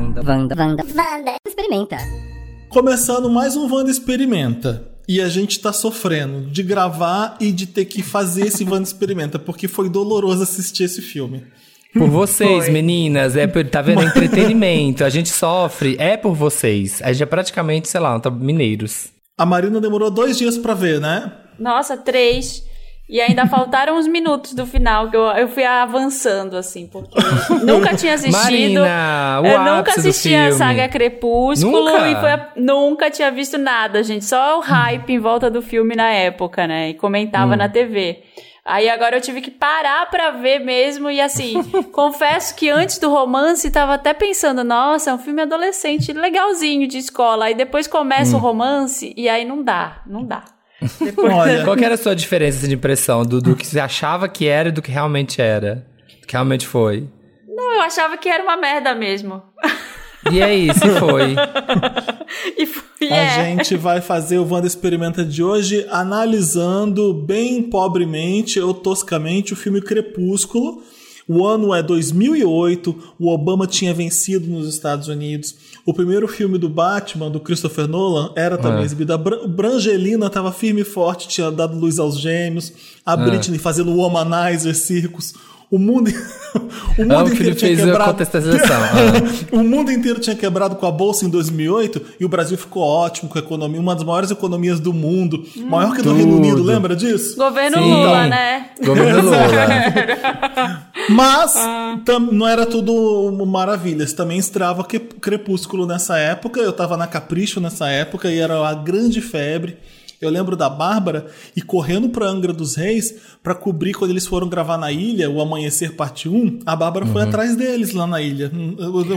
Wanda, Wanda, Wanda, Wanda. Experimenta. Começando mais um Wanda Experimenta. E a gente tá sofrendo de gravar e de ter que fazer esse Wanda Experimenta, porque foi doloroso assistir esse filme. Por vocês, meninas, é por, tá vendo? Entretenimento. A gente sofre, é por vocês. A gente é praticamente, sei lá, tá, mineiros. A Marina demorou dois dias pra ver, né? Nossa, três. E ainda faltaram uns minutos do final, que eu, eu fui avançando, assim, porque nunca tinha assistido. Marina, eu nunca assisti a saga Crepúsculo Nunca? e foi a- nunca tinha visto nada, gente. Só o hype em volta do filme na época, né? E comentava na TV. Aí agora eu tive que parar pra ver mesmo e assim, confesso que antes do romance tava até pensando, nossa, é um filme adolescente legalzinho de escola. Aí depois começa o romance e aí não dá, não dá. Depois Olha, Qual que era a sua diferença assim, de impressão do, do que você achava que era e do que realmente era? Do que realmente foi? Não, eu achava que era uma merda mesmo. E aí, se foi? E foi, a é. gente vai fazer o Wanda Experimenta de hoje analisando bem pobremente ou toscamente o filme Crepúsculo. O ano é 2008, o Obama tinha vencido nos Estados Unidos. O primeiro filme do Batman, do Christopher Nolan, era também É. exibido. A Bran- Brangelina estava firme e forte, tinha dado luz aos gêmeos. A Britney fazendo o Womanizer Circus. O mundo, o mundo Amo que inteiro ele tinha fez a quebrado. contextualização. Ah. o mundo inteiro tinha quebrado com a bolsa em 2008 e o Brasil ficou ótimo com a economia, uma das maiores economias do mundo, maior que a do. Reino Unido, lembra disso? Governo Sim. Lula, né? Governo Lula. Mas Ah. tam- não era tudo maravilhas. Também estrava que- Crepúsculo nessa época. Eu tava na Capricho nessa época e era a grande febre. Eu lembro da Bárbara e correndo pra Angra dos Reis pra cobrir quando eles foram gravar na ilha, o Amanhecer Parte 1. A Bárbara Uhum. foi atrás deles lá na ilha.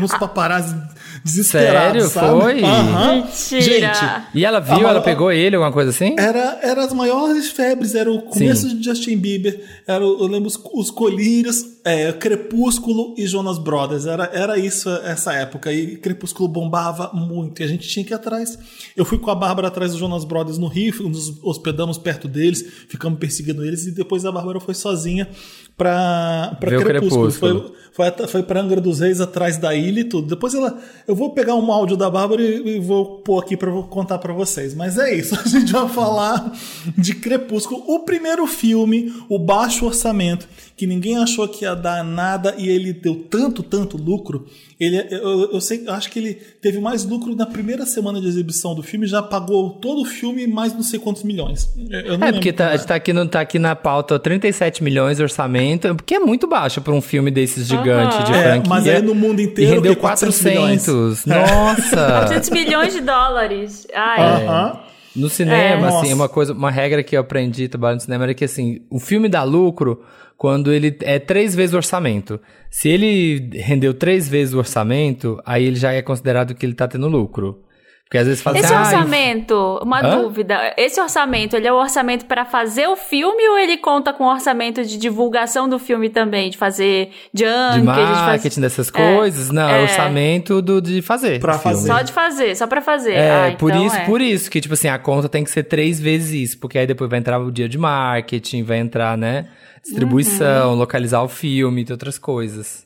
Uns paparazzi desesperados, Sério? sabe? Foi? Mentira. Gente, E ela viu, ela pegou ele, alguma coisa assim? era, era as maiores febres, era o começo Sim. de Justin Bieber, era, o- eu lembro os, os colírios, é, Crepúsculo e Jonas Brothers, era, era isso essa época, e Crepúsculo bombava muito, e a gente tinha que ir atrás. Eu fui com a Bárbara atrás dos Jonas Brothers no Rio, nos hospedamos perto deles, ficamos perseguindo eles, e depois a Bárbara foi sozinha o Crepúsculo. Crepúsculo. Foi, foi, foi pra Angra dos Reis, atrás da ilha e tudo. Depois ela. Eu vou pegar um áudio da Bárbara e, e vou pôr aqui pra vou contar pra vocês. Mas é isso. A gente vai falar de Crepúsculo. O primeiro filme, o baixo orçamento, que ninguém achou que ia dar nada e ele deu tanto, tanto lucro. Ele, eu, eu sei, eu acho que ele teve mais lucro na primeira semana de exibição do filme, já pagou todo o filme mais não sei quantos milhões. Não É, porque tá, é. tá, aqui no, tá aqui na pauta 37 milhões de orçamento, porque é muito baixo pra um filme desses gigante de É, franquia. mas aí no mundo E inteiro rendeu que 400 milhões. 400. É. Nossa! 400 milhões de dólares. Ai. Aham. No cinema, É. assim, Nossa. uma coisa, uma regra que eu aprendi trabalhando no cinema era que assim, o filme dá lucro quando ele é três vezes o orçamento. Se ele rendeu três vezes o orçamento, aí ele já é considerado que ele tá tendo lucro. Porque às vezes fala Esse assim, ah, orçamento, uma Hã? dúvida. Esse orçamento, ele é o orçamento para fazer o filme ou ele conta com orçamento de divulgação do filme também? De fazer de junket, de marketing, fazer... dessas coisas. Não, é é. orçamento do, de fazer. Pra o filme. fazer. Só de fazer, só pra fazer. É, Ah, por então isso, é. por isso que, tipo assim, a conta tem que ser três vezes isso, porque aí depois vai entrar o dia de marketing, vai entrar, né, distribuição, Uhum. localizar o filme e outras coisas.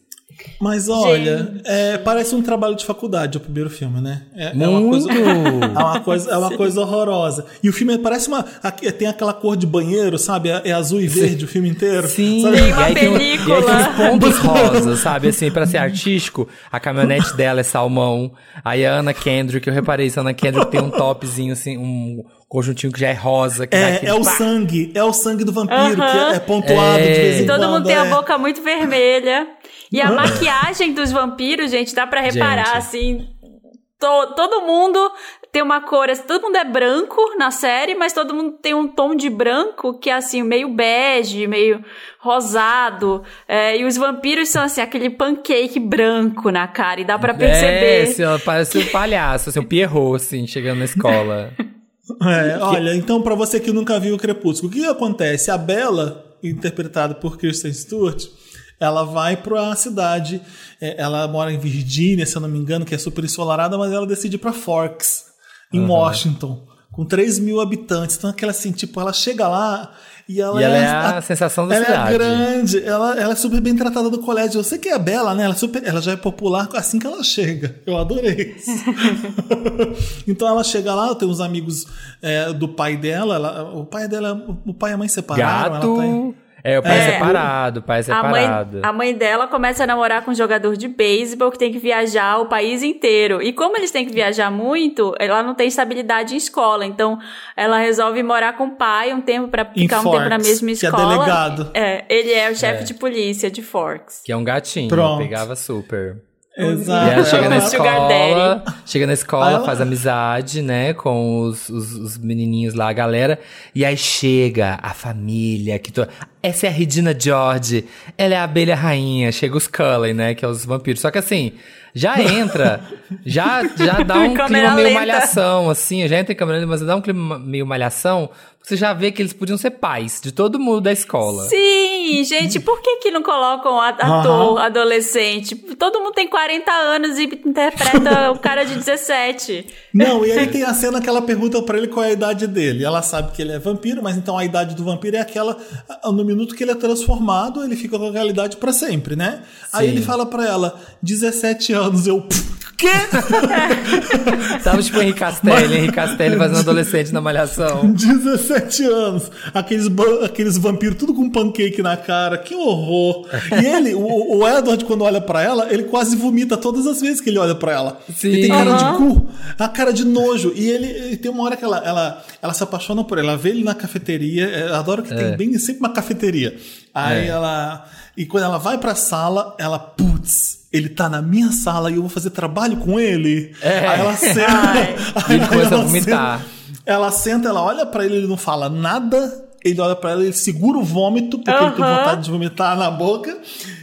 Mas olha, é, parece um trabalho de faculdade o primeiro filme, né? É, é uma coisa, é uma coisa, é uma coisa horrorosa. E o filme parece uma. aqui- Tem aquela cor de banheiro, sabe? É, é azul e verde o filme inteiro. Sim, Sabe? Tem uma e aí tem, um- película. e aí tem os pontos rosas, sabe? Assim, pra ser artístico, a caminhonete dela é salmão. Aí a Ana Kendrick, eu reparei isso, a Ana Kendrick tem um topzinho, assim, um conjuntinho que já é rosa. É, é o pá. sangue, é o sangue do vampiro, que é, é pontuado de vez em Todo quando. mundo tem a é. boca muito vermelha. E a maquiagem dos vampiros, gente, dá pra reparar, Gente. assim. to- todo mundo tem uma cor. assim, Todo mundo é branco na série, mas todo mundo tem um tom de branco que é assim, meio bege, meio rosado. É, e os vampiros são assim, aquele pancake branco na cara. E dá pra É, perceber. assim, ela parece um palhaço, assim, um Pierrot, assim, chegando na escola. É, olha, então pra você que nunca viu o Crepúsculo, o que acontece? A Bella, interpretada por Kristen Stewart, ela vai pra cidade, é, ela mora em Virgínia, se eu não me engano, que é super ensolarada, mas ela decide ir pra Forks, em Washington. com 3 mil habitantes. Então, aquela assim, tipo, ela chega lá e ela, E ela é a sensação da ela cidade. é grande, ela, ela é super bem tratada do colégio. Eu sei que é a Bela, né? Ela, é super, ela já é popular assim que ela chega. Eu adorei isso. então ela chega lá, tem uns amigos é, do pai dela. ela- o pai dela, o pai e a mãe separaram. Gato. Ela tá em- É, o pai É. separado, o pai A mãe, separado. a mãe dela começa a namorar com um jogador de beisebol que tem que viajar o país inteiro. E como eles têm que viajar muito, ela não tem estabilidade em escola. Então, ela resolve morar com o pai um tempo pra Em ficar um tempo na Forks, mesma que é escola. delegado. É, ele é o chefe de polícia de Forks. Que é um gatinho, Pronto. pegava super. Exato. E ela chega na escola, chega na escola, ela- faz amizade, né, com os, os, os menininhos lá, a galera. E aí chega a família, que to... essa é a Regina George, ela é a abelha rainha, chega os Cullen, né, que é os vampiros. Só que assim, já entra, já, já dá um clima meio lenta. malhação, assim, já entra em câmera lenta, mas dá um clima meio malhação, porque você já vê que eles podiam ser pais de todo mundo da escola. Sim, gente, por que que não colocam ator adolescente? Todo mundo tem 40 anos e interpreta o cara de 17. Não, e aí tem a cena que ela pergunta pra ele qual é a idade dele. Ela sabe que ele é vampiro, mas então a idade do vampiro é aquela. No minuto que ele é transformado, ele fica com aquela idade pra sempre, né? Aí Sim. ele fala pra ela, 17 anos. Eu. "Pff, Quê? Tava tipo Henrique Castelli, Henrique Castelli fazendo adolescente na malhação. 17 anos. Aqueles, aqueles vampiros tudo com pancake na cara. Que horror. E ele, o, o Edward, quando olha pra ela, ele quase vomita todas as vezes que ele olha pra ela. Sim. Ele tem cara Aham. de cu, a cara de nojo. E ele, ele tem uma hora que ela, ela, ela se apaixona por ele. Ela vê ele na cafeteria. Eu adoro que tem bem sempre uma cafeteria. Aí É. ela. E quando ela vai pra sala, ela, putz. Ele tá na minha sala e eu vou fazer trabalho com ele. É. Aí ela senta. Ai. Ele começa a vomitar. senta- ela senta, ela olha pra ele, ele não fala nada. Ele olha pra ela, ele segura o vômito, porque ele tem vontade de vomitar na boca.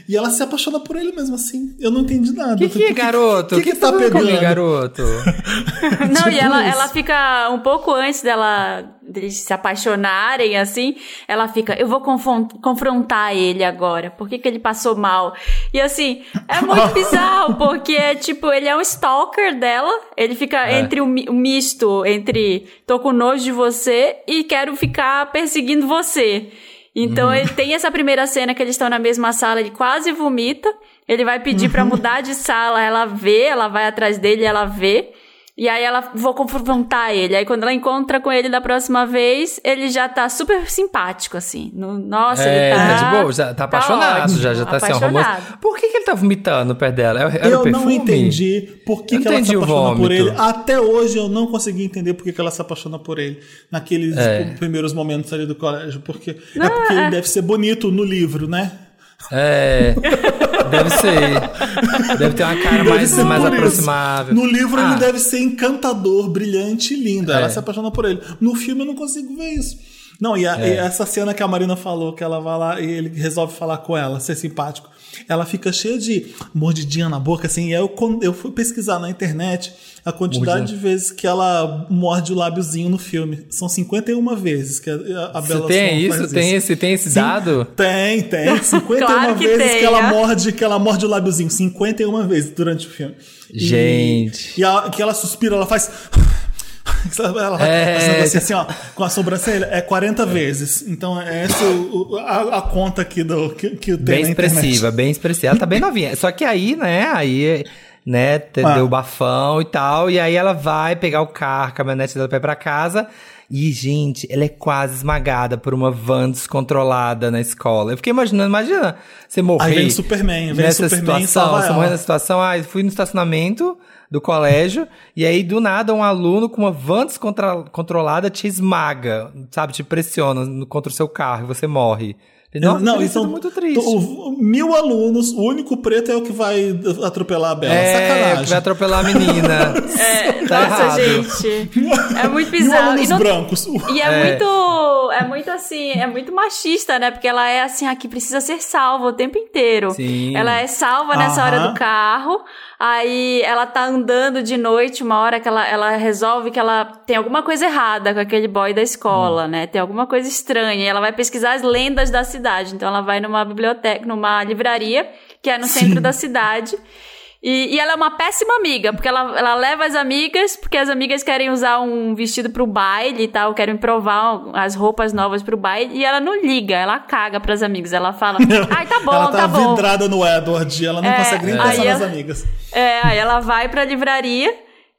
E ela se apaixona por ele mesmo assim. Eu não entendi nada. Que, que é, garoto? O que, que, tá fazendo pegando? comigo, garoto? Não, e Tipo ela, isso. ela fica um pouco antes dela deles se apaixonarem, assim, ela fica, eu vou confron- confrontar ele agora. Por que, que ele passou mal? E assim, é muito bizarro, porque, tipo, ele é um stalker dela. Ele fica É. entre o, mi- o misto, entre tô com nojo de você e quero ficar perseguindo você. Então Uhum. ele tem essa primeira cena que eles estão na mesma sala, ele quase vomita. Ele vai pedir pra mudar de sala, ela vê, ela vai atrás dele, ela vê. E aí ela vou confrontar ele. Aí quando ela encontra com ele da próxima vez, ele já tá super simpático, assim. No- nossa, É, ele tá. tá de boa, já tá apaixonado, ótimo, já, já tá assim, romance. Por que, que ele tá vomitando perto dela? Era, era Eu não entendi por que, que ela se apaixona por ele. Até hoje eu não consegui entender por que, que ela se apaixona por ele. Naqueles É. primeiros momentos ali do colégio. Porque, é porque ele deve ser bonito no livro, né? É, deve ser. Deve ter uma cara mais, mais aproximável. No livro Ah, ele deve ser encantador, brilhante e lindo. Ela É. se apaixona por ele. No filme eu não consigo ver isso. Não, e, a- É. e essa cena que a Marina falou, que ela vai lá e ele resolve falar com ela, ser simpático.Ela fica cheia de mordidinha na boca, assim. E aí eu, eu fui pesquisar na internet a quantidade Mordidinha. de vezes que ela morde o lábiozinho no filme. São 51 vezes que a, a Você Bela tem Swan isso? Tem esse, tem esse Sim, dado? Tem, tem. 51 Claro que vezes tem, que ela é. morde, que ela morde o lábiozinho. 51 vezes durante o filme. E- Gente. E, a, que ela suspira, ela faz. Ela É. negócio assim, ó, com a sobrancelha, é 40 vezes. Então, é essa o- a, a conta aqui do, que, que tem Bem expressiva, bem expressiva. Ela tá bem novinha. Só que aí, né, aí, né, Ah. deu bafão e tal. E aí ela vai pegar o carro, a caminhonete dela ir pra casa. E, gente, ela é quase esmagada por uma van descontrolada na escola. Eu fiquei imaginando, imagina você morrer. Aí vem o Superman, vem nessa Superman situação. Você morrer nessa situação, ah, eu fui no estacionamento do colégio, e aí do nada um aluno com uma van descontrolada te esmaga, sabe? Te pressiona contra o seu carro e você morre. Não, teria então sido muito triste. mil alunos, o único preto é o que vai atropelar a Bela. É, Sacanagem. que vai atropelar a menina. É, Tá nossa, errado. gente. É muito Mil bizarro. alunos E não- brancos. E é, É. muito. É muito assim, é muito machista, né? Porque ela é assim, aqui precisa ser salva o tempo inteiro. Sim. Ela é salva nessa hora Aham. do carro. Aí ela tá andando de noite, uma hora que ela, ela resolve que ela tem alguma coisa errada com aquele boy da Hum. escola, né? Tem alguma coisa estranha. E ela vai pesquisar as lendas da cidade. Então ela vai numa biblioteca, numa livraria, que é no centro da cidade. E, e ela é uma péssima amiga, porque ela, ela leva as amigas, porque as amigas querem usar um vestido pro baile e tal, querem provar as roupas novas pro baile, e ela não liga, ela caga pras amigas. Ela fala, ai, tá bom, ela tá, tá bom. vidrada no Edward e ela não É, consegue nem pensar nas ela- amigas. É, aí ela vai pra livraria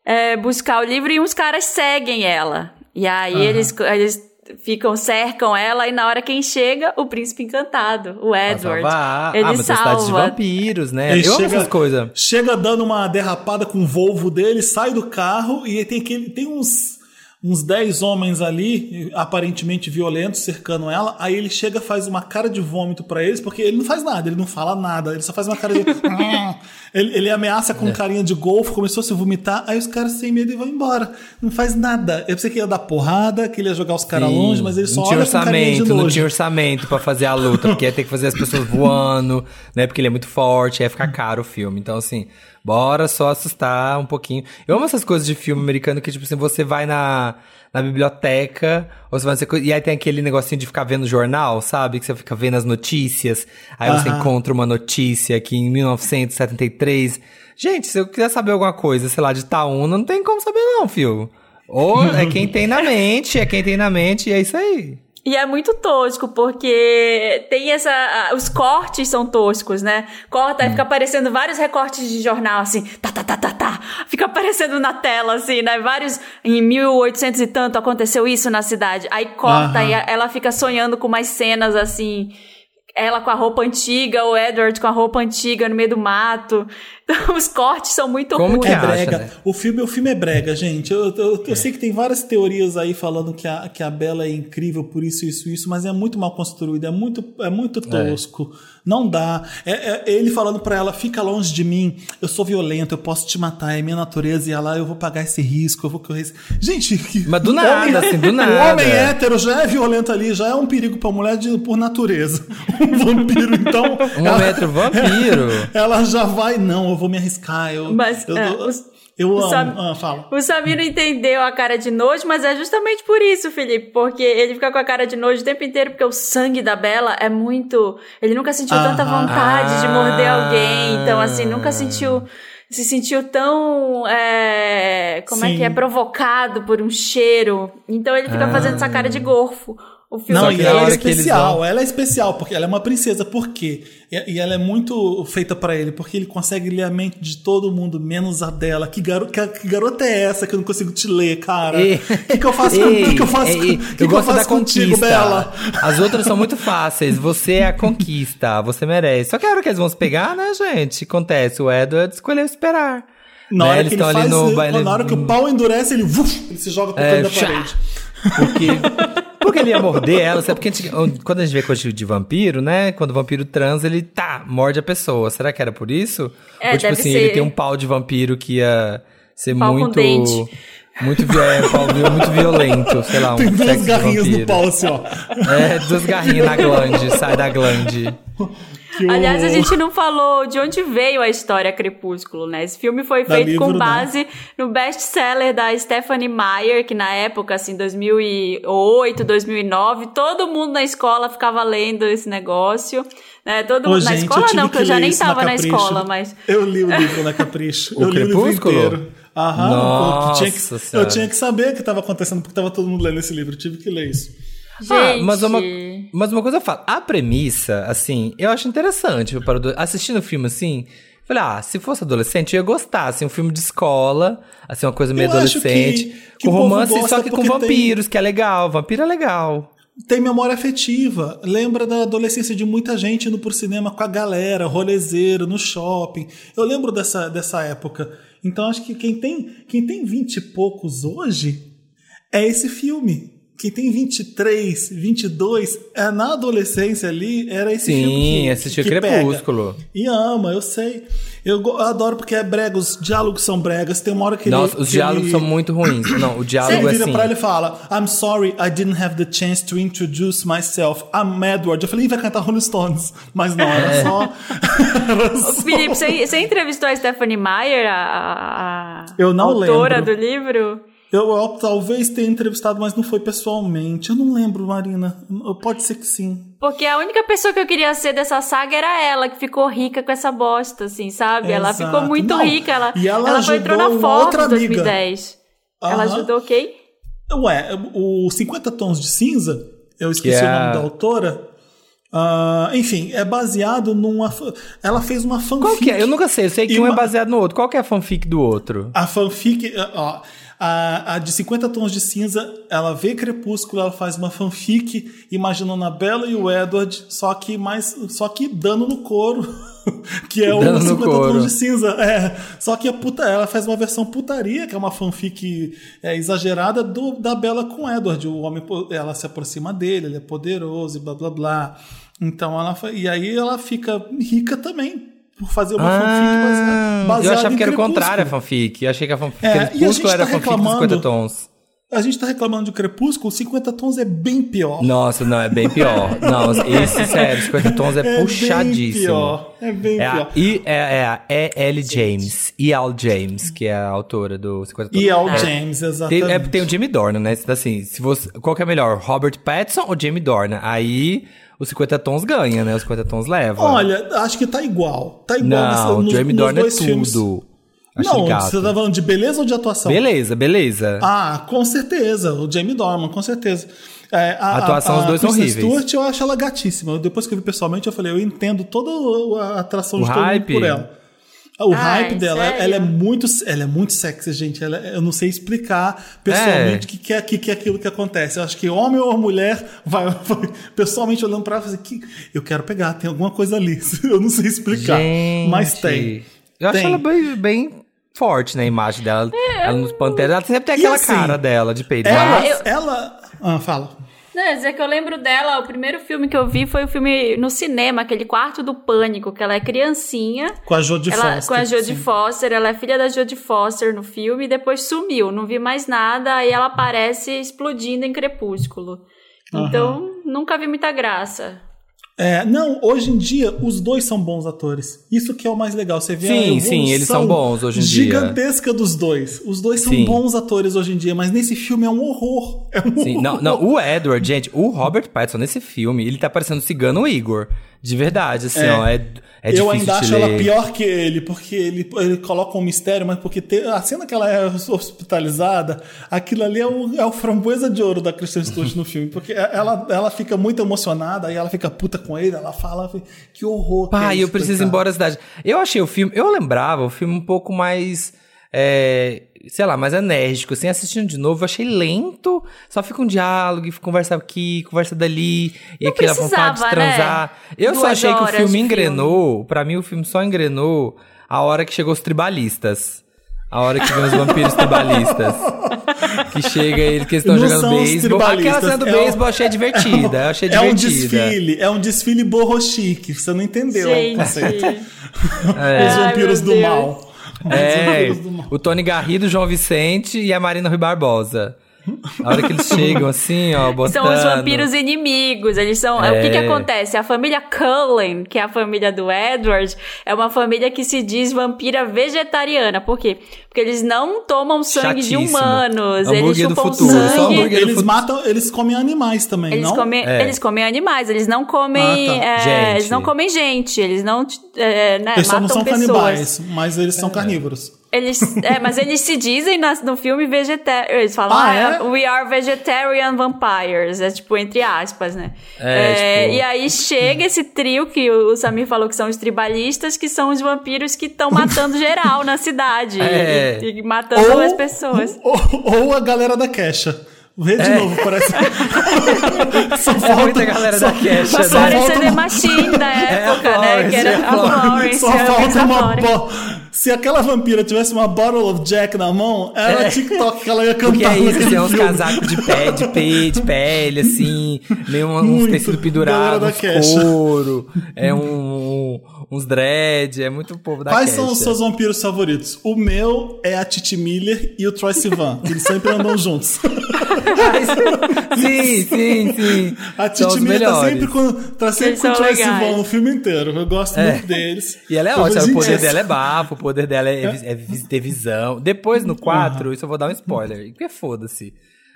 é, buscar o livro e uns caras seguem ela. E aí Aham. eles, eles ficam, cercam ela, e na hora quem chega, o príncipe encantado, o Edward. salvar. Ele ah, mas é cidade de salva. vampiros, né? Ele Eu chega- essas coisas. Chega dando uma derrapada com o Volvo dele, sai do carro e tem, aquele, tem uns, uns 10 homens ali, aparentemente violentos, cercando ela. Aí ele chega faz uma cara de vômito pra eles, porque ele não faz nada, ele não fala nada, ele só faz uma cara de. ele, ele ameaça É. com carinha de golfe, começou a se vomitar, aí os caras sem medo e vão embora. Não faz nada. Eu pensei que ia dar porrada, que ele ia jogar os caras longe, mas ele só não tinha olha orçamento, não tinha orçamento pra fazer a luta, porque ia ter que fazer as pessoas voando, né? Porque ele é muito forte, ia ficar caro o filme. Então, assim, bora só assustar um pouquinho. Eu amo essas coisas de filme americano que, tipo assim, você vai na, na biblioteca, ou você vai fazer coisa, e aí tem aquele negocinho de ficar vendo jornal, sabe? Que você fica vendo as notícias, aí você Aham. encontra uma notícia que em 1973. Gente, se eu quiser saber alguma coisa, sei lá, de Itaúna, não tem como saber, não, fio. Ou é quem tem na mente, é quem tem na mente, e é isso aí. E é muito tosco, porque tem essa. Os cortes são toscos, né? Corta Hum. e fica aparecendo vários recortes de jornal, assim, tá, tá, tá, tá, tá. Fica aparecendo na tela, assim, né? Vários. Em 1800 e tanto aconteceu isso na cidade. Aí corta Aham. e ela fica sonhando com mais cenas, assim. Ela com a roupa antiga, o Edward com a roupa antiga no meio do mato. Então, os cortes são muito Como ruins. que É acha, brega. né? O filme, o filme é brega, gente. Eu, eu, eu sei que tem várias teorias aí falando que a, que a Bela é incrível por isso, isso, isso, mas é muito mal construído, é muito, é muito tosco. Não dá. É, é ele falando pra ela, fica longe de mim, eu sou violento, eu posso te matar, é minha natureza, e ela, eu vou pagar esse risco, eu vou correr. esse-" Gente, Mas do o nada, assim, do O nada. homem hétero já é violento ali, já é um perigo pra mulher de, por natureza. Um vampiro, então. Um ela- metro vampiro. Ela já vai, não, eu vou me arriscar. Eu, Mas, eu, é, eu, os- eu amo. Sam- Ah, fala. O Samir não entendeu a cara de nojo, mas é justamente por isso, Felipe. Porque ele fica com a cara de nojo o tempo inteiro, porque o sangue da Bela é muito. Ele nunca sentiu tanta Aham. vontade de morder Ah. alguém. Então, assim, nunca sentiu. Se sentiu tão. é, como é Sim. que é? Provocado por um cheiro. Então ele fica Ah. fazendo essa cara de gorfo. O filme Não, que e ela é que especial, vão- ela é especial, porque ela é uma princesa, por quê? E, e ela é muito feita pra ele, porque ele consegue ler a mente de todo mundo, menos a dela. Que, garo, que, que garota é essa que eu não consigo te ler, cara? O que, que eu faço Ei, que, que eu faço, ei, com- ei, que que eu gosto faço da contigo, conquista. Bela? As outras são muito fáceis. Você é a conquista. Você merece. Só que a hora que eles vão se pegar, né, gente? Acontece. O Edward escolheu esperar. Na Né, hora eles que ele faz, no ele- na hora que o pau endurece, ele, vuf, ele se joga pro É, canto da parede. Porque, porque ele ia morder ela, sabe? Porque a gente- quando a gente vê coisa de vampiro, né? Quando o vampiro transa, ele tá, morde a pessoa. Será que era por isso? É, Ou tipo deve assim, ser. ele tem um pau de vampiro que ia ser Pau com muito. dente. Muito, é, pau muito violento, sei lá, um Tem duas garrinhas no pau, assim, ó. É, duas garrinhas na glande, sai da glande. Que o- Aliás, a gente não falou de onde veio a história Crepúsculo, né? Esse filme foi Da feito livro, com né? base no best-seller da Stephanie Meyer, que na época, assim, 2008, 2009, todo mundo na escola ficava lendo esse negócio, né? Todo Ô, mundo na gente, escola eu tive não, porque que eu já nem isso na na, escola, mas... Eu li o livro na Capricho. O eu li o livro Crepúsculo? inteiro. Aham. Nossa eu, tinha que, eu tinha que saber o que estava acontecendo, porque estava todo mundo lendo esse livro. Eu tive que ler isso. Gente, Ah, mas uma, mas uma coisa eu falo, a premissa, assim, eu acho interessante. Para o- assistindo o filme assim, falei, ah, se fosse adolescente, eu ia gostar, assim, um filme de escola, assim, uma coisa meio Eu adolescente, que- que com romance, só que com porque tem- vampiros, que é legal. Vampiro é legal. Tem memória afetiva. Lembra da adolescência de muita gente indo pro cinema com a galera, rolezeiro, no shopping. Eu lembro dessa, dessa época. Então acho que quem tem, quem tem 20 e poucos hoje é esse filme. Quem tem 23, 22, é na adolescência ali, era esse filme. Sim, que- assistiu que pega. Crepúsculo. E ama, eu sei. Eu, eu adoro porque é brega, os diálogos são bregas. Tem uma hora que Nossa, ele. os que diálogos ele- são muito ruins. Não, o diálogo é vira assim. pra ele e fala: I'm sorry, I didn't have the chance to introduce myself. I'm Edward. Eu falei, "Ih, vai cantar Rolling Stones. Mas não, É. era só. era só- Felipe, você, você entrevistou a Stephanie Meyer, a, a- a Eu não autora lembro. do livro? Eu, eu talvez tenha entrevistado, mas não foi pessoalmente. Eu não lembro, Marina. Pode ser que sim. Porque a única pessoa que eu queria ser dessa saga era ela, que ficou rica com essa bosta, assim, sabe? Ela Exato. ficou muito Não, rica. Ela, e ela ela foi, entrou na ajudou uma outra Forbes em amiga. 2010. Ela ajudou quem? Ué, o 50 Tons de Cinza, eu esqueci Que o é nome da autora. Ah, enfim, é baseado numa. Ela fez uma fanfic. Qual que é? Eu nunca sei. Eu sei que E um é uma- baseado no outro. Qual que é a fanfic do outro? A fanfic, ó, a, a de 50 Tons de Cinza, ela vê Crepúsculo, ela faz uma fanfic imaginando a Bella e o Edward, só que mais, só que dando no couro, que é o Dando no 50 couro. Tons de Cinza. É, só que a puta, ela faz uma versão putaria, que é uma fanfic é, exagerada do, da Bella com o Edward. O homem, ela se aproxima dele, ele é poderoso e blá blá blá. Então ela e aí ela fica rica também por fazer uma fanfic baseada, Ah, eu achava que era o contrário a fanfic. Eu achei que a fanfic É, a Crepúsculo gente era a tá fanfic reclamando- 50 tons. A gente tá reclamando de Crepúsculo, 50 tons é bem pior. Nossa, não, é bem pior. Não, esse, sério, 50 tons é, é puxadíssimo. Bem pior. É bem É a, pior. e, é, é a E.L. James, E.L. James, que é a autora do 50 Tons. E é o É. James, Tem, exatamente. é, tem o Jamie Dornan, né? Assim, se você, qual que é melhor, Robert Pattinson ou Jamie Dornan? Aí os 50 tons ganha, né? Os 50 tons leva. Olha, acho que tá igual. Tá igual não, nos, o Jamie nos é dois filmes. tudo. Acho Não, gato. você tá falando de beleza ou de atuação? Beleza, beleza. Ah, com certeza. O Jamie Dornan, com certeza. É, a, A atuação, a, os dois são horríveis. Stewart, eu acho ela gatíssima. Depois que eu vi pessoalmente, eu falei, eu entendo toda a atração O de todo mundo hype. por ela. O Ai, hype dela, sério? ela é muito, ela é muito sexy, gente. Ela, eu não sei explicar pessoalmente É. o que, que, é, que, que é aquilo que acontece. Eu acho que homem ou mulher vai, vai pessoalmente olhando pra ela e falar assim, que eu quero pegar, tem alguma coisa ali. Eu não sei explicar, Gente, mas tem. Eu acho Tem. ela bem, bem forte, né? A imagem dela. Ela nos Panteras. Ela sempre tem aquela assim, cara dela de peito. Ela, Mas- eu- ela, ah, fala. Não, dizer que eu lembro dela, o primeiro filme que eu vi foi o filme no cinema, aquele Quarto do Pânico, que ela é criancinha. Com a Jodie Foster. com a Jodie. Foster, ela é filha da Jodie Foster no filme e depois sumiu, não vi mais nada, aí ela aparece explodindo em Crepúsculo. Então, nunca vi muita graça. É, não, hoje em dia os dois são bons atores. Isso que é o mais legal. Você vê Sim, a sim, eles são bons hoje em dia. Gigantesca dos dois. Os dois são Sim. bons atores hoje em dia, mas nesse filme é um horror. É um Sim, não, horror. não, o Edward, gente, o Robert Pattinson nesse filme, ele tá parecendo o cigano Igor. De verdade, assim, É. ó, é, é eu ainda acho ler. ela pior que ele, porque ele, ele coloca um mistério, mas porque te- a cena que ela é hospitalizada, aquilo ali é o, é o framboesa de ouro da Kristen Stewart no filme, porque ela, ela fica muito emocionada, aí ela fica puta com ele, ela fala que horror. é Pai, eu preciso ir coitado." embora da cidade. Eu achei o filme, eu lembrava o filme um pouco mais, é, sei lá, mais enérgico. Assim, assistindo de novo, eu achei lento. Só fica um diálogo, conversa aqui, conversa dali, e Não aquela vontade de precisava, transar. né? Eu só Duas achei que o filme engrenou. Pra mim, o filme só engrenou a hora que chegou os tribalistas. A hora que vem os vampiros tribalistas. Que chega eles que estão jogando os beisebol. Aquela cena do é o- beisebol eu achei divertida. Eu achei É um divertida. desfile, é um desfile borro chique, você não entendeu o Gente. conceito. Os Ai, vampiros meu do Deus. mal. É, o Tony Garrido, o João Vicente e a Marina Rui Barbosa. A hora que eles chegam assim, ó, botando... São os vampiros inimigos. Eles são. O que que É. acontece? A família Cullen, que é a família do Edward, é uma família que se diz vampira vegetariana. Por quê? Porque eles não tomam sangue de Chatíssimo. humanos. Hambúrguer eles chupam futuro, só sangue. Eles matam, eles comem animais também, Eles não? comem, É. eles comem animais, eles não comem. Ah, tá. é, Gente. Eles não comem gente, eles não é, né, Eles só matam não são pessoas. canibais, mas eles são carnívoros. Eles, é, mas eles se dizem na- no filme vegetarian. Eles falam, Ah, ah, é? we are vegetarian vampires. É tipo, entre aspas, né? É, tipo- E aí chega esse trio que o Samir falou que são os tribalistas, que são os vampiros que estão matando geral na cidade. É. E, e matando as pessoas. Ou, ou a galera da Queixa. Vê de novo, parece. só É muita galera da Queixa, A né? Florence falta and the Machine da É época, né? Que era é a Florence. Só falta uma. Se aquela vampira tivesse uma bottle of Jack na mão, era É. TikTok que ela ia cantar. Porque é isso, é uns filme. casacos de pé, de pele, de pele, assim, meio um- uns Muito. tecidos Galera pendurados, da uns Queixa. couro, é um, uns dread, é muito povo da Quais são os seus vampiros favoritos? O meu é a Titi Miller e o Troy Sivan. Eles sempre andam juntos. sim, sim, sim. A Titi Miller tá sempre com, tá sempre com o Troy. Sivan no filme inteiro. Eu gosto muito deles. E ela é Eu ótima, o poder dela é bafo, o poder dela é, é, é ter visão. Depois, no 4, isso eu vou dar um spoiler. Porque foda-se.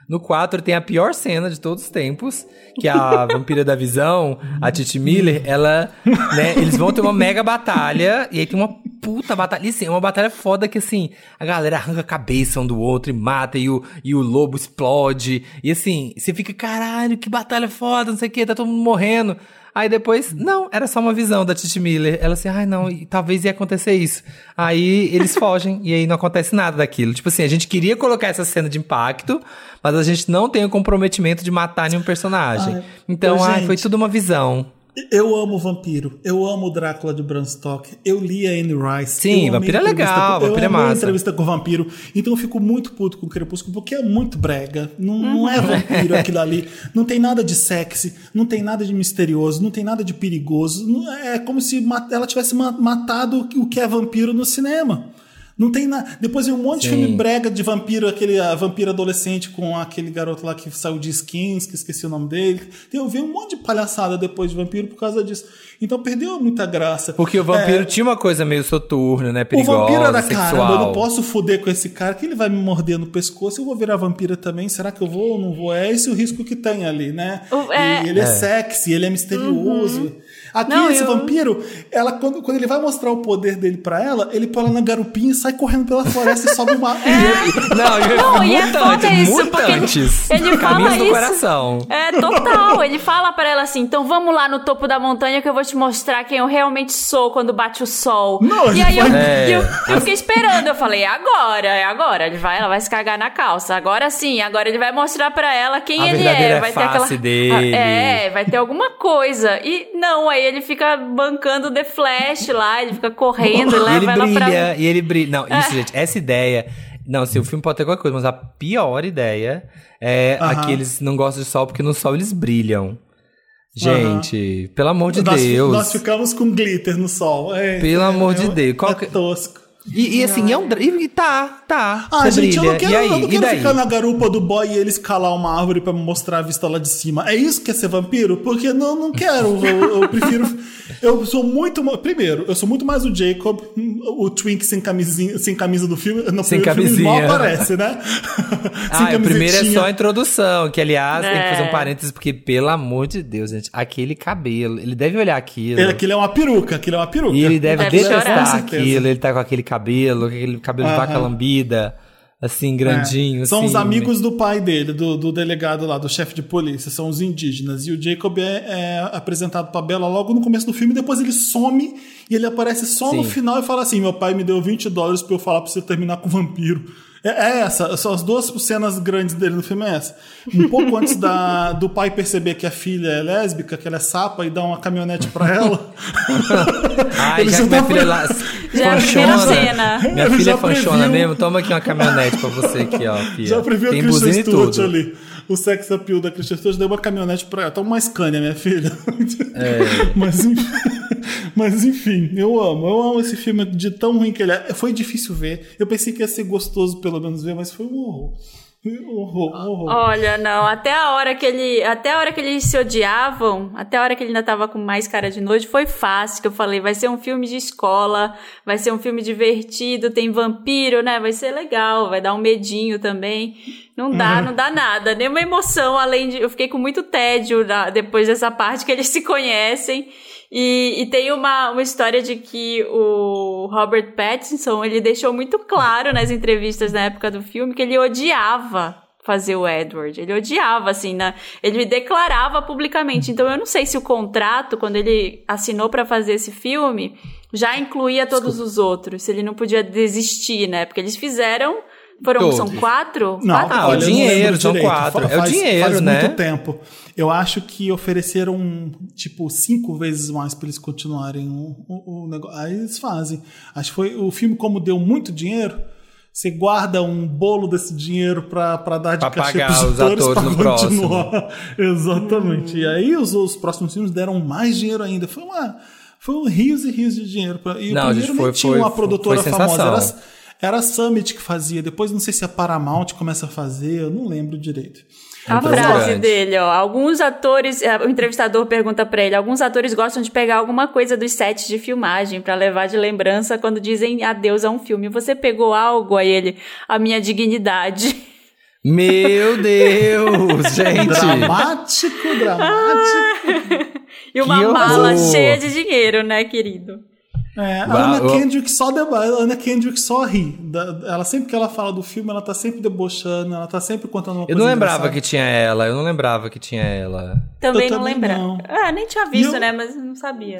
No 4 tem a pior cena de todos os tempos, que a vampira da visão, a Titi Miller, ela, né, eles vão ter uma mega batalha, e aí tem uma puta batalha, e assim, é uma batalha foda que assim, a galera arranca a cabeça um do outro e mata, e o, e o lobo explode, e assim, você fica, caralho, que batalha foda, não sei o que, tá todo mundo morrendo. Aí depois, não, era só uma visão da Titi Miller. Ela assim, ai não, talvez ia acontecer isso. Aí eles fogem e aí não acontece nada daquilo. Tipo assim, a gente queria colocar essa cena de impacto, mas a gente não tem o comprometimento de matar nenhum personagem. Ai, então, ai, foi tudo uma visão. Eu amo Vampiro. Eu amo Drácula de Bram Stoker. Eu li a Anne Rice. Sim, Vampiro é legal. Com, Vampiro é massa. entrevista com o Vampiro. Então eu fico muito puto com o Crepúsculo porque é muito brega. Não, não é vampiro aquilo ali. Não tem nada de sexy. Não tem nada de misterioso. Não tem nada de perigoso. É como se ela tivesse matado o que é vampiro no cinema. Não tem nada. Depois vem um monte Sim. de filme brega de vampiro, aquele a vampiro adolescente com aquele garoto lá que saiu de skins, que esqueci o nome dele. Eu vi um monte de palhaçada depois de vampiro por causa disso. Então perdeu muita graça. Porque o vampiro é... tinha uma coisa meio soturna, né? Perigosa, o vampiro era, sexual. caramba, eu não posso foder com esse cara que ele vai me morder no pescoço, eu vou virar vampira também. Será que eu vou ou não vou? É esse o risco que tem ali, né? É... E ele é, é sexy, ele é misterioso. Uhum. Aqui, não, esse eu... vampiro, ela, quando, quando ele vai mostrar o poder dele pra ela, ele põe ela na garupinha e sai correndo pela floresta e sobe uma. É. Não, não e é foda isso, porque ele, ele fala isso. coração. É, total. Ele fala pra ela assim: então vamos lá no topo da montanha que eu vou te mostrar quem eu realmente sou quando bate o sol. Não, e aí eu, é. eu, eu, fiquei esperando, eu falei, é agora, é agora. Ele vai, ela vai se cagar na calça. Agora sim, agora ele vai mostrar pra ela quem a ele é. Vai ter aquela. Dele. É, vai ter alguma coisa. E não, aí ele fica bancando The Flash lá, ele fica correndo e leva ele ela brilha, pra. E ele brilha. Não, isso, é. gente, essa ideia. Não, assim, o filme pode ter qualquer coisa, mas a pior ideia é uh -huh. aqueles não gostam de sol porque no sol eles brilham. Gente, uh -huh. pelo amor de nós, Deus. Nós ficamos com glitter no sol. É, pelo é, amor é, de Deus. Qual é tosco. E, e, assim, é um. E tá, tá. Ah, gente, brilha. eu não quero, eu não quero ficar na garupa do boy e ele escalar uma árvore para me mostrar a vista lá de cima. É isso que é ser vampiro? Porque não, não quero. eu, eu prefiro. Eu sou muito. Primeiro, eu sou muito mais o Jacob, o Twink sem, camisinha, sem camisa do filme. No sem camisinha. Filme mal aparece, né? ah, o primeiro é só a introdução, que aliás é. tem que fazer um é. parênteses, porque, pelo amor de Deus, gente, aquele cabelo, ele deve olhar aquilo. Ele, aquilo é uma peruca, aquilo é uma peruca. E ele deve, deve detestar aquilo, ele tá com aquele cabelo, aquele cabelo de vaca lambida assim, grandinho. É. São assim, os amigos do pai dele, do, do delegado lá, do chefe de polícia, são os indígenas. E o Jacob é, é apresentado pra Bella logo no começo do filme, depois ele some e ele aparece só Sim. no final e fala assim: Meu pai me deu 20 dólares pra eu falar pra você terminar com o vampiro. É, é, essa, são as duas cenas grandes dele no filme é essa. Um pouco antes da, do pai perceber que a filha é lésbica, que ela é sapa e dá uma caminhonete pra ela. Ai, já, já que minha filha lá, já fanchona, cena. Minha filha é fanchona mesmo, toma aqui uma caminhonete pra você aqui, ó, filha. Já previu Tem a Kristen Stewart ali. O sex appeal da Kristen Stewart deu uma caminhonete pra ela. Toma uma Scania, minha filha. É. Mas enfim... Mas enfim, eu amo. Eu amo esse filme de tão ruim que ele é. Foi difícil ver. Eu pensei que ia ser gostoso pelo menos ver, mas foi um horror. Horror, horror. Olha, não, até a hora que ele, até a hora que eles se odiavam, até a hora que ele ainda tava com mais cara de noite, foi fácil, que eu falei, vai ser um filme de escola, vai ser um filme divertido, tem vampiro, né? Vai ser legal, vai dar um medinho também. Não dá, uhum. não dá nada, nenhuma emoção, além de eu fiquei com muito tédio depois dessa parte que eles se conhecem. E, e, tem uma, uma história de que o Robert Pattinson, ele deixou muito claro nas entrevistas na época do filme que ele odiava fazer o Edward. Ele odiava, assim, né? Ele declarava publicamente. Então eu não sei se o contrato, quando ele assinou para fazer esse filme, já incluía todos Desculpa. os outros. Se ele não podia desistir, né? Porque eles fizeram foram, Todos. são quatro? Não, quatro? Ah, o dinheiro, são quatro. Faz, é o dinheiro, faz né? muito tempo. Eu acho que ofereceram, tipo, cinco vezes mais para eles continuarem o, o, o, negócio. Aí eles fazem. Acho que foi o filme, como deu muito dinheiro, você guarda um bolo desse dinheiro para dar de pra cachê pros os atores para continuar. Próximo. Exatamente. Hum. E aí os, os próximos filmes deram mais dinheiro ainda. Foi uma. Foi um rios e rios de dinheiro. E Não, o primeiro foi, nem tinha uma produtora famosa. Era, era a Summit que fazia, depois não sei se a Paramount começa a fazer, eu não lembro direito. A Muito frase grande. dele, ó. Alguns atores, eh, o entrevistador pergunta pra ele, alguns atores gostam de pegar alguma coisa dos sets de filmagem pra levar de lembrança quando dizem adeus a um filme. Você pegou algo aí ele, a minha dignidade. Meu Deus, gente. Dramático, dramático. E uma Que horror. mala cheia de dinheiro, né, querido? É, a Ana eu- Kendrick só deba- Kendrick só ri. Ela sempre que ela fala do filme, ela tá sempre debochando, ela tá sempre contando uma Eu coisa não lembrava engraçada. que tinha ela, eu não lembrava que tinha ela. Também Eu não lembrava. Ah, nem tinha visto, eu- né, mas não sabia.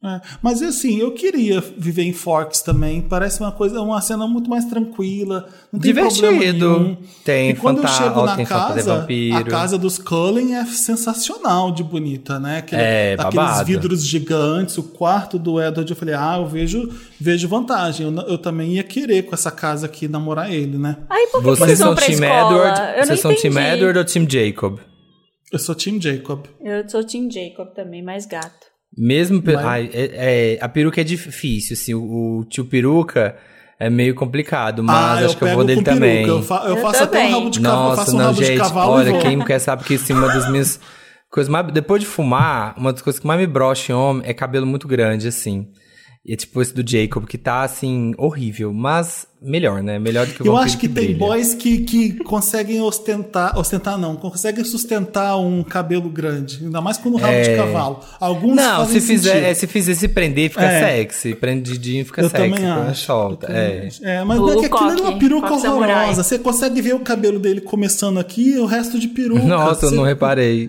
É, Mas assim, eu queria viver em Forks também. Parece uma coisa, uma cena muito mais tranquila. Não tem problema Divertido. nenhum. Tem e quando eu chego ó, na casa, a casa dos Cullen é sensacional de bonita, né? Aquele, É, aqueles babado. vidros gigantes, o quarto do Edward, eu falei, ah, eu vejo, vejo vantagem. Eu, eu também ia querer com essa casa aqui namorar ele, né? Aí por que Vocês são escola? Edward? Eu Vocês são entendi. Edward ou Team Jacob? Eu sou Team Jacob. Eu sou Team Jacob também, mais gato. Mesmo. pe- Mas- Ai, é- é, a peruca é difícil, assim. O, o tio peruca é meio complicado, mas ah, acho que eu vou dele também. Eu, fa- eu Eu faço até um também. rabo de cavalo. Nossa, um não, rabo de gente. cavalo Olha, quem quer sabe que assim, uma das minhas coisas mais. Depois de fumar, uma das coisas que mais me brocha em homem é cabelo muito grande, assim. E é tipo esse do Jacob, que tá assim, horrível, mas melhor, né? Melhor do que o Eu acho que tem brilha. boys que, que conseguem ostentar, ostentar não, conseguem sustentar um cabelo grande, ainda mais com um rabo de cavalo. Alguns Não, fazem se fizer, é, se fizer se prender, fica É. sexy. Prendidinho fica Eu sexy. também acho. solta. Eu também É. acho. É, mas O não é que aquilo era uma peruca coque samurai. horrorosa. Você consegue ver o cabelo dele começando aqui e o resto de peruca. Nossa, eu Você- não reparei.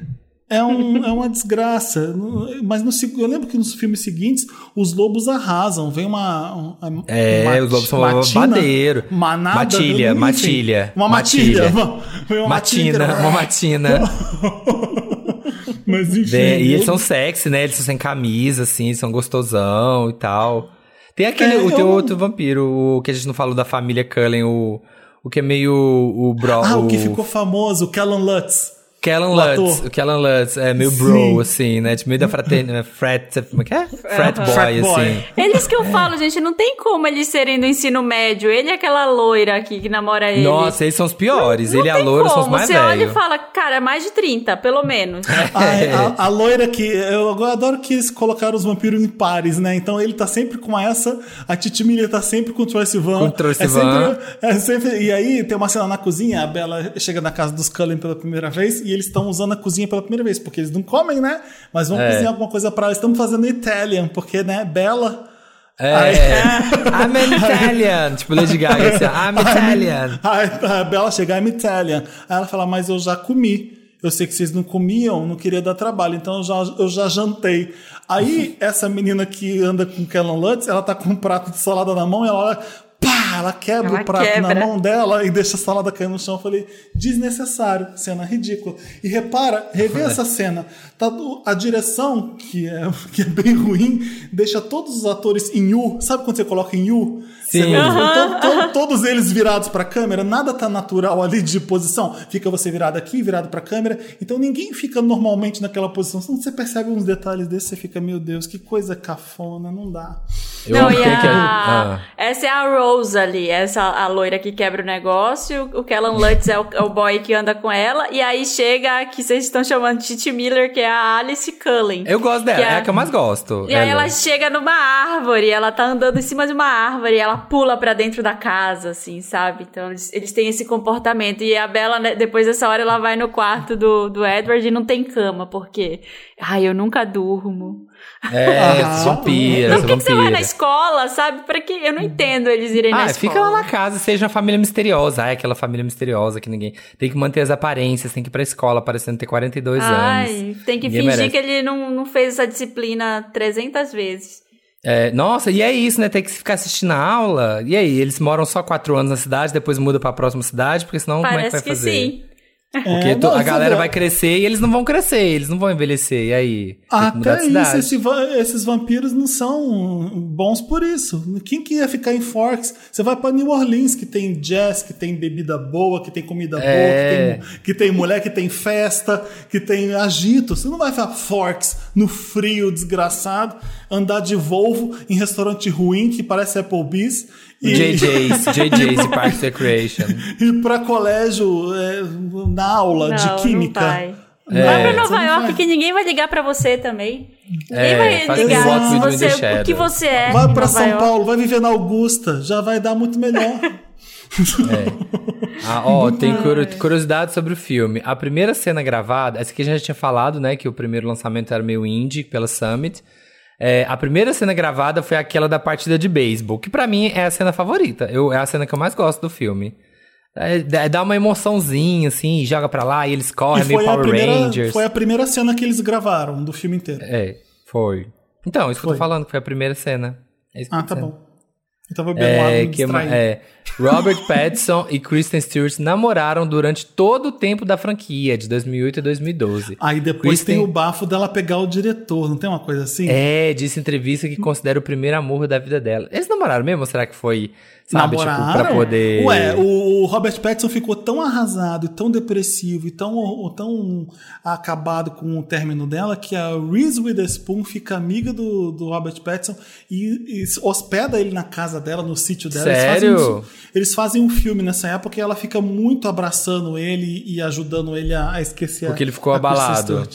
É, um, é uma desgraça. Mas no, eu lembro que nos filmes seguintes os lobos arrasam. Vem uma. uma É, uma- os lobos são matina, babadeiro. Manada, Matilha, enfim, matilha, Uma matilha. matilha. Uma. Matina, uma matina. Mas enfim. Vem- e eles são sexy, né? Eles são sem camisa, assim, são gostosão e tal. Tem aquele, É, o, tem eu- outro vampiro, o que a gente não falou da família Cullen, o, o que é meio o bro. Ah, o que ficou famoso, o Callan Lutz. Kellan o Lutz, o Kellan Lutz é meio Sim. bro, assim, né? Tipo, meio da fraternidade, frat, como é que é? Frat boy, Frat boy. assim. Eles que eu falo, gente, não tem como eles serem do ensino médio. Ele é aquela loira aqui que namora ele. Nossa, eles são os piores. Não Ele e a tem loura são os como. mais Você olha e velhos. fala, cara, é mais de 30, pelo menos. Ai, a, a loira que. Eu adoro que eles colocaram os vampiros em pares, né? Então ele tá sempre com essa, a Titi Miller tá sempre com o Troy Sivan. Com o Troye é Sivan. sempre, é sempre- E aí tem uma cena na cozinha, a Bella chega na casa dos Cullen pela primeira vez e eles estão usando a cozinha pela primeira vez, porque eles não comem, né? Mas vão É. cozinhar alguma coisa pra eles. Estamos fazendo Italian, porque, né, Bella. É, I'm an Italian. Tipo, Lady Gaga, assim, I'm Italian. Aí a Bela chega, I'm Italian. Aí ela fala, mas eu já comi. Eu sei que vocês não comiam, não queria dar trabalho, então eu já, eu já jantei. Aí, essa menina que anda com Kellen Lutz, ela tá com um prato de salada na mão e ela olha, pá, ela quebra Ela o prato na quebra. mão dela e deixa a salada cair no chão. Eu falei, desnecessário, cena ridícula. E repara, revê essa cena. Tá, do- a direção, que é, que é bem ruim, deixa todos os atores em U. Sabe quando você coloca em U? Sim. to- todos eles virados pra câmera, nada tá natural ali de posição. Fica você virado aqui, virado pra câmera. Então ninguém fica normalmente naquela posição. Então você percebe uns detalhes desses, você fica, meu Deus, que coisa cafona, não dá. Eu não, e que- que- a... ah. Essa é a Rose ali, essa a loira que quebra o negócio. O Kellan Lutz é o, é o boy que anda com ela. E aí chega a que vocês estão chamando de Titi Miller, que é a Alice Cullen. Eu gosto dela, Que é a que eu mais gosto. E aí ela chega numa árvore, ela tá andando em cima de uma árvore, e ela pula pra dentro da casa, assim, sabe? Então eles, eles têm esse comportamento. E a Bella, né, depois dessa hora, ela vai no quarto do, do Edward e não tem cama, porque. Ai, eu nunca durmo. É, Ah. vampira, por que, que você vai na escola, sabe? Pra que? Eu não entendo eles irem na Ah, escola. fica lá na casa, seja uma família misteriosa. Ah, é aquela família misteriosa que ninguém. Tem que manter as aparências, tem que ir pra escola parecendo ter 42 anos. Ai, tem que Ninguém fingir merece. que ele não, não fez essa disciplina 300 vezes. É, nossa, e é isso, né? Tem que ficar assistindo a aula. E aí, eles moram só quatro anos na cidade, depois mudam pra próxima cidade, porque senão como é que Parece vai que, fazer? sim. Porque É, não, a você galera vai crescer e eles não vão crescer, eles não vão envelhecer. E aí? Até isso, esse esses vampiros não são bons por isso. Quem que ia ficar em Forks? Você vai pra New Orleans, que tem jazz, que tem bebida boa, que tem comida É. boa, que tem, que tem mulher, que tem festa, que tem agito. Você não vai pra Forks no frio desgraçado, andar de Volvo em restaurante ruim que parece Applebee's JJ's, JJ's e Parks and Recreation. Ir pra colégio é, na aula Não, de não química. vai. É, vai pra Nova não York vai. que ninguém vai ligar pra você também. Ninguém É, vai ligar se você, o que você é. Vai Nova São York. Paulo, vai viver na Augusta, já vai dar muito melhor. Ah, ó, tem curiosidade sobre o filme. A primeira cena gravada, essa aqui a gente já tinha falado, né? Que o primeiro lançamento era meio indie pela Summit. É, a primeira cena gravada foi aquela da partida de beisebol, que pra mim é a cena favorita. Eu, é a cena que eu mais gosto do filme. É, dá- dá uma emoçãozinha, assim, joga pra lá e eles correm, e meio foi a, Power primeira, Rangers. foi a primeira cena que eles gravaram do filme inteiro. É, foi. Então, isso que eu Foi. tô falando, que foi a primeira cena. É ah, tá dizendo. bom. Eu tava bebendo É, me que, distraindo. é, Robert Pattinson e Kristen Stewart namoraram durante todo o tempo da franquia, de 2008 a 2012. Aí depois Kristen- tem o bafo dela pegar o diretor, não tem uma coisa assim? É, disse em entrevista que considera o primeiro amor da vida dela. Eles namoraram mesmo ou será que foi, sabe, tipo, pra Namoraram? poder... Ué, o Robert Pattinson ficou tão arrasado, e tão depressivo e tão, tão acabado com o término dela que a Reese Witherspoon fica amiga do, do Robert Pattinson e, e hospeda ele na casa dela, no sítio dela. Eles Sério? fazem, um, eles fazem um filme nessa época e ela fica muito abraçando ele e ajudando ele a, a esquecer Porque a- ele ficou a abalado.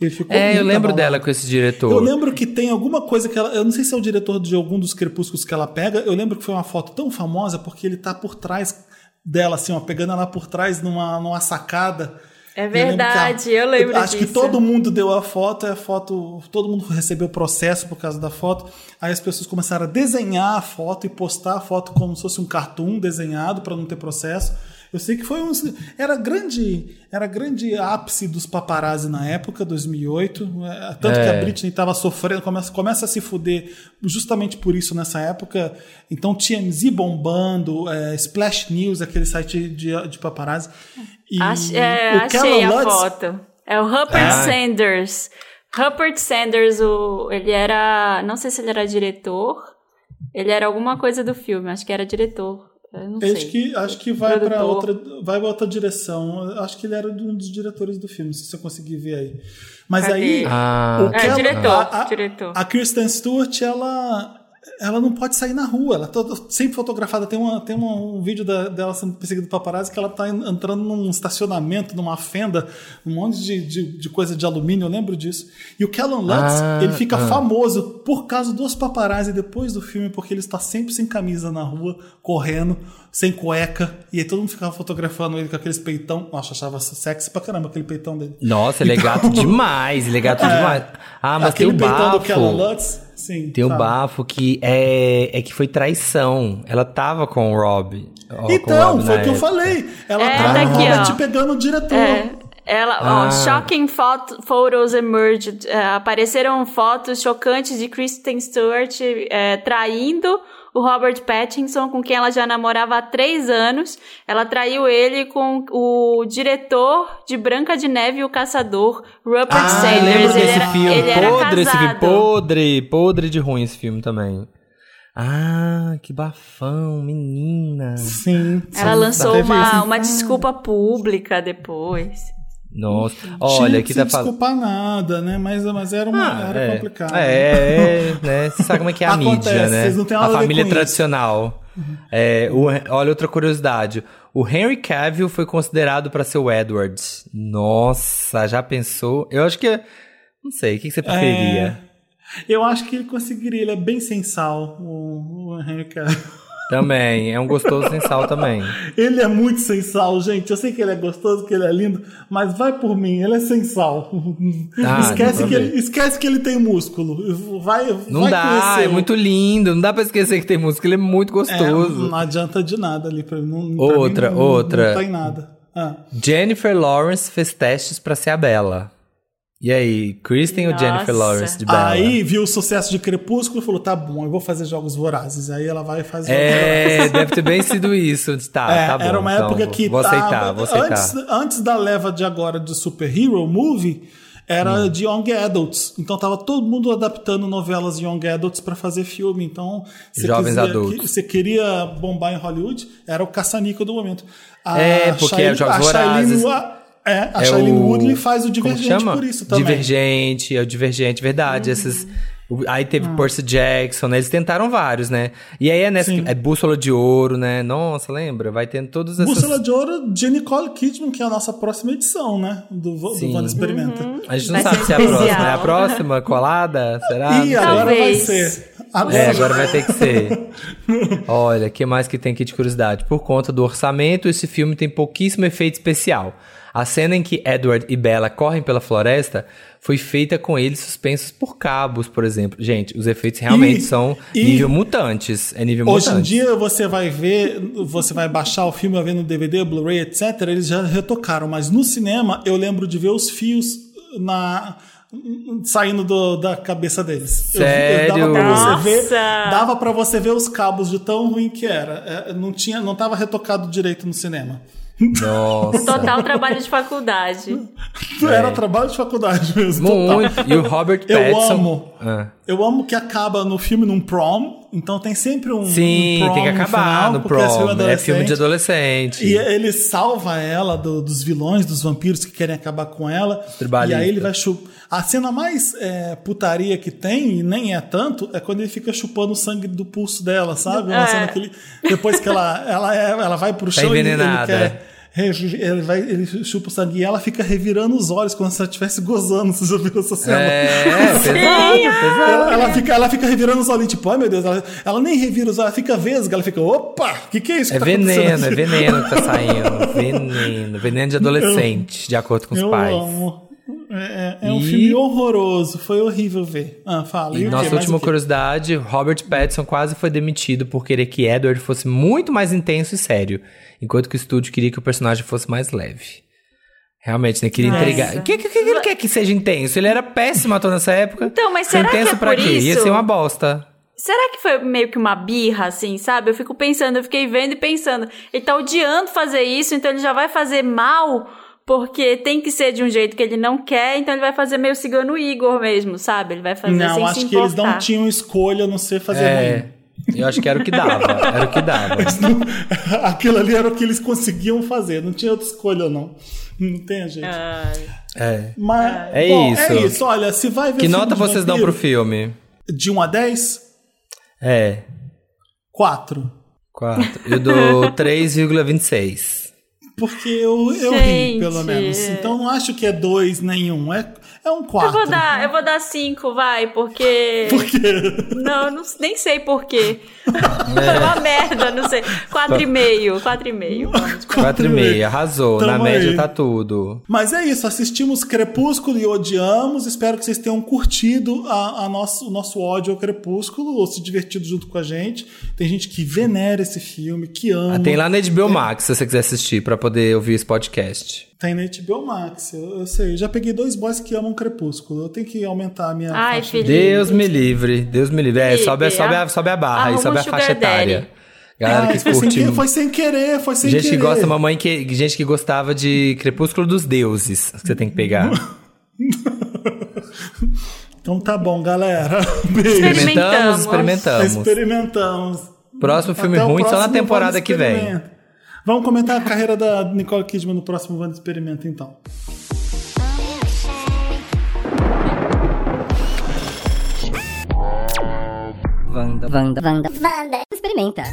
Ele ficou É, eu lembro abalado. dela com esse diretor. Eu lembro que tem alguma coisa que ela. Eu não sei se é o diretor de algum dos crepúsculos que ela pega. Eu lembro que foi uma foto tão famosa porque ele tá por trás dela, assim, ó, pegando ela por trás numa, numa sacada. É Eu lembro que a- verdade, eu lembro Acho que disso. todo mundo deu a foto, é a foto. Todo mundo recebeu processo por causa da foto. Aí as pessoas começaram a desenhar a foto e postar a foto como se fosse um cartoon desenhado para não ter processo. Eu sei que foi um. Era grande, era grande ápice dos paparazzi na época, 2008. é, Tanto que a É. Britney estava sofrendo, começa, começa a se fuder justamente por isso nessa época. Então TMZ bombando, é, Splash News, aquele site de, de paparazzi. E Ach- é, o achei a Lutz- foto. É o Rupert Ah. Sanders. Rupert Sanders, o, ele era. Não sei se ele era diretor. Ele era alguma coisa do filme, acho que era diretor. Eu não Acho sei. que, acho que vai para outra, vai pra outra direção. Eu Acho que ele era um dos diretores do filme, se você conseguir ver aí. Mas Cadê? aí. Ah, o É, Callum- diretor, a, a- diretor. a Kristen Stewart, ela. Ela não pode sair na rua, ela tá sempre fotografada. Tem, uma, tem uma- um vídeo da- dela sendo perseguida por paparazzi que ela tá en- entrando num estacionamento, numa fenda, um monte de, de, de coisa de alumínio, eu lembro disso. E o Callum Lutz, Ah, ele fica ah. famoso por causa dos paparazzi depois do filme, porque ele está sempre sem camisa na rua, correndo, sem cueca, e aí todo mundo ficava fotografando ele com aqueles peitão. Nossa, achava sexy pra caramba aquele peitão dele. Nossa, ele é gato demais, ele é gato demais. Ah, mas tem aquele o peitão do bafo. Lutz, sim. Tem o bafo que é, é que foi traição. Ela tava com o Rob. com o Então, Rob foi na o que eu época. falei. Ela É, tá tá ó. pegando o diretor. É, ela, Ah. ó, shocking photo, photos emerged. É, apareceram fotos chocantes de Kristen Stewart é, traindo o Robert Pattinson, com quem ela já namorava há três anos. Ela traiu ele com o diretor de Branca de Neve e o Caçador, Rupert Ah, Sanders. lembro ele desse era, filme. Ele era podre esse filme. Podre, podre de ruim esse filme também. Ah, que bafão, menina. Sim. Ela lançou uma, uma desculpa pública depois. Nossa, olha, que aqui tá falando. desculpar nada, né? Mas, mas era, uma, Ah, era é. complicado. É, é, né? Você sabe como é que é a Acontece, mídia, né? vocês não têm a família com isso. tradicional. É, o- olha outra curiosidade. O Henry Cavill foi considerado para ser o Edward. Nossa, já pensou? Eu acho que não sei, o que que você preferia? É, eu acho que ele conseguiria, ele é bem sensal, o, o Henry Cavill. Também, é um gostoso sem sal também. Ele é muito sensal, gente. Eu sei que ele é gostoso, que ele é lindo, mas vai por mim, ele é sensal. Ah, esquece, não que pra ele, esquece que ele tem músculo. Vai, Não vai dá, é muito lindo. Não dá pra esquecer que tem música, ele é muito É, gostoso. não adianta de nada ali pra. Não, pra Outra, mim não, outra. Não tem nada. Ah. Jennifer Lawrence fez testes pra ser a Bella. E aí, Kristen ou Nossa. Jennifer Lawrence de Bella? Aí viu o sucesso de Crepúsculo e falou: tá bom, eu vou fazer jogos vorazes. Aí ela vai fazer jogos É, deve ter bem sido isso. Tá, É, tá bom. era uma então, época que Vou tava- aceitar, vou aceitar. Antes, antes da leva de agora de superhero movie, era Hum. de young adults. Então tava todo mundo adaptando novelas young adults pra fazer filme. Então, você Jovens adultos. Você queria bombar em Hollywood, era o caçanico do momento. A É, porque Shailene- é Jogos a Shailene Vorazes. Wa- É, a É Shailene o- Woodley faz o Como Divergente chama? por isso também. Divergente, é o Divergente, verdade. Esses, o- aí teve Percy Jackson, né? Eles tentaram vários, né? E aí é nessa. Sim. É Bússola de Ouro, né? Nossa, lembra? Vai tendo todos esses. Bússola de Ouro de Nicole Kidman, que é a nossa próxima edição, né? Do, do Experimenta. A gente não Vai sabe se é a próxima. É a próxima? Colada? Será? E agora vai ser. Agora, É, agora vai ter que ser. Olha, o que mais que tem aqui de curiosidade? Por conta do orçamento, esse filme tem pouquíssimo efeito especial. A cena em que Edward e Bella correm pela floresta foi feita com eles suspensos por cabos, por exemplo. Gente, os efeitos realmente E- são e- nível mutantes. É nível Hoje em mutantes. dia você vai ver, você vai baixar o filme, vai ver no DVD, Blu-ray, etc. Eles já retocaram, mas no cinema eu lembro de ver os fios na saindo do- da cabeça deles. Eu vi- Sério? dava pra você ver, dava para você ver os cabos de tão ruim que era. É, não tinha, não tava retocado direito no cinema. Nossa. Total trabalho de faculdade. Era trabalho de faculdade mesmo. É. Muito. E o Robert Eu Pattinson. amo. Ah. Eu amo que acaba no filme num prom, então tem sempre um, Sim, um prom tem que no acabar final, no porque prom. é filme É filme de adolescente. E ele salva ela do- dos vilões, dos vampiros que querem acabar com ela. E tribalistas. aí ele vai chupar. A cena mais é, putaria que tem, e nem é tanto, é quando ele fica chupando o sangue do pulso dela, sabe? Uma É. cena que ele, depois que ela, ela, é- ela vai pro Tá chão e ele, quer. Ele, vai, ele chupa o sangue e ela fica revirando os olhos como se ela estivesse gozando. Você já viu essa cena? É, pesado, pesado. Ela, ela fica, ela fica revirando os olhinhos, tipo, ai meu Deus, ela, ela nem revira os olhos, ela fica vesga, ela fica, opa, o que, que é isso que É tá veneno, é aqui?" veneno que tá saindo. Veneno. Veneno de adolescente, de acordo com os Eu pais. amo. É, é- é um E- filme horroroso, foi horrível ver. Ah, fala. E o quê? nossa última curiosidade, Robert Pattinson quase foi demitido por querer que Edward fosse muito mais intenso e sério, enquanto que o estúdio queria que o personagem fosse mais leve. Realmente, né? Queria Nossa. intrigar. O que, que, que ele quer que seja intenso? Ele era péssimo ator nessa época. Então, mas Ser será que intenso é pra por quê? Ia isso? ser uma bosta. Será que foi meio que uma birra, assim, sabe? Eu fico pensando, eu fiquei vendo e pensando. Ele tá odiando fazer isso, então ele já vai fazer mal, porque tem que ser de um jeito que ele não quer, então ele vai fazer meio cigano o Igor mesmo, sabe? Ele vai fazer sem Não, acho que eles não tinham escolha a não ser fazer É, ruim. eu acho que era o que dava. Era o que dava. Aquilo ali era o que eles conseguiam fazer, não tinha outra escolha, não. Não tem jeito. Ai. É. Mas, É bom, isso. É isso, olha, se vai ver Que filme nota vocês dão vampiro, pro filme? De 1 a 10? É, 4. 4. Eu dou 3,26. Porque eu, eu ri, pelo menos. Então não acho que é 2 nenhum. É, é um 4. Eu vou dar, eu vou dar cinco, vai, porque. Por quê? Não, não, nem sei porquê. É uma merda, não sei. Quatro e meio, quatro e meio. vamos. 4,5, arrasou. Na Tamo média aí. tá tudo. Mas é isso, assistimos Crepúsculo e odiamos. Espero que vocês tenham curtido a, a nosso, o nosso ódio ao Crepúsculo ou se divertido junto com a gente. Tem gente que venera esse filme, que ama. Ah, tem lá na HBO Max, se você quiser assistir, pra poder ouvir esse podcast. Tem na HBO Max, eu, eu sei. Eu já peguei dois boys que amam Crepúsculo. Eu tenho que aumentar a minha Ai, faixa. Felipe. Deus me livre, Deus me livre. É, Felipe, sobe, sobe, a, sobe a barra sobe a faixa daddy. etária. Galera Ah, que foi, sem curte. foi sem querer, foi sem Gente querer. que gosta, mamãe que. Gente que gostava de Crepúsculo dos Deuses. Que você tem que pegar. Então tá bom, galera. Beijo. Experimentamos, Experimentamos. experimentamos. Experimentamos. Próximo filme Até ruim só na próximo temporada que vem. Vamos comentar a carreira da Nicole Kidman no próximo Wanda Experimenta, então. Wanda. Wanda. Wanda. Wanda. Experimenta.